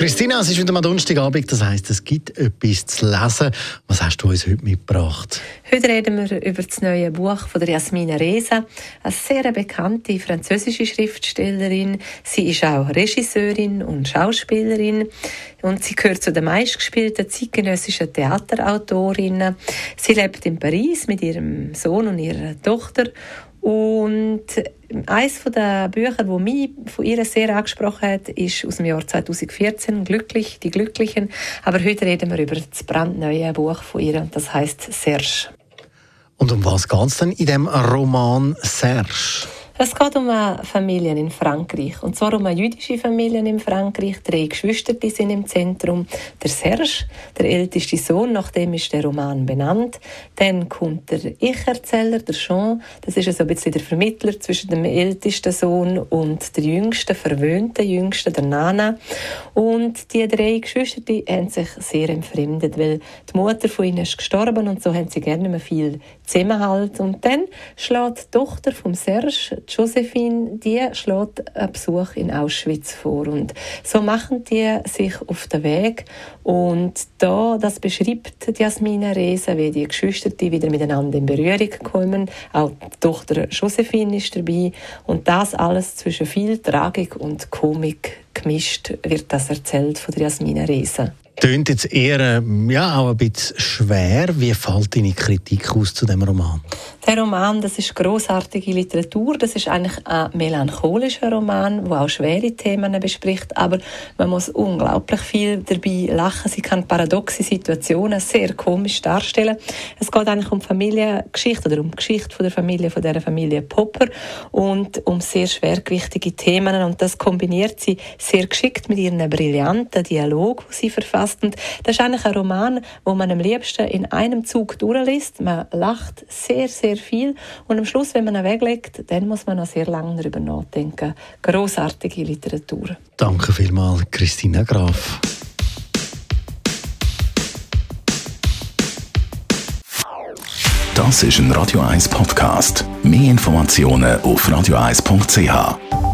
Christina, es ist wieder mal Donnerstagabend, das heisst, es gibt etwas zu lesen. Was hast du uns heute mitgebracht? Heute reden wir über das neue Buch von der Jasmina Reza, eine sehr bekannte französische Schriftstellerin. Sie ist auch Regisseurin und Schauspielerin und sie gehört zu den meistgespielten zeitgenössischen Theaterautorinnen. Sie lebt in Paris mit ihrem Sohn und ihrer Tochter und eines der Bücher, wo mich von ihr sehr angesprochen hat, ist aus dem Jahr 2014, Glücklich, die Glücklichen. Aber heute reden wir über das brandneue Buch von ihr, das heißt Serge. Und um was geht es denn in dem Roman Serge? Es geht um eine Familie in Frankreich. Und zwar um eine jüdische Familie in Frankreich. Drei Geschwister sind im Zentrum. Der Serge, der älteste Sohn, nach dem ist der Roman benannt. Dann kommt der Ich-Erzähler, der Jean. Das ist so ein bisschen der Vermittler zwischen dem ältesten Sohn und der jüngsten, verwöhnten jüngsten, der Nana. Und die drei Geschwister die haben sich sehr entfremdet, weil die Mutter von ihnen ist gestorben und so haben sie gerne mehr viel Zusammenhalt. Und dann schlägt die Tochter vom Serge, Josephine, die schlägt einen Besuch in Auschwitz vor. Und so machen die sich auf den Weg. Und da, das beschreibt Jasmina Reza, wie die Geschwister die wieder miteinander in Berührung kommen. Auch die Tochter Josephine ist dabei. Und das alles zwischen viel Tragik und Komik gemischt wird das erzählt von Jasmina Reza. Tönt jetzt eher ähm, ja, auch ein bisschen schwer. Wie fällt deine Kritik aus zu dem Roman? Der Roman, das ist großartige Literatur. Das ist eigentlich ein melancholischer Roman, der auch schwere Themen bespricht. Aber man muss unglaublich viel dabei lachen. Sie kann paradoxe Situationen sehr komisch darstellen. Es geht eigentlich um Familiengeschichte oder um die Geschichte von der Familie von der Familie Popper und um sehr schwergewichtige Themen. Und das kombiniert sie sehr geschickt mit ihren brillanten Dialog, die sie verfasst verfasst. Und das ist eigentlich ein Roman, wo man am liebsten in einem Zug durchliest. Man lacht sehr, sehr viel. Und am Schluss, wenn man ihn weglegt, dann muss man noch sehr lange darüber nachdenken. Großartige Literatur. Danke vielmals, Christina Graf. Das ist ein Radio 1 Podcast. Mehr Informationen auf radio1.ch.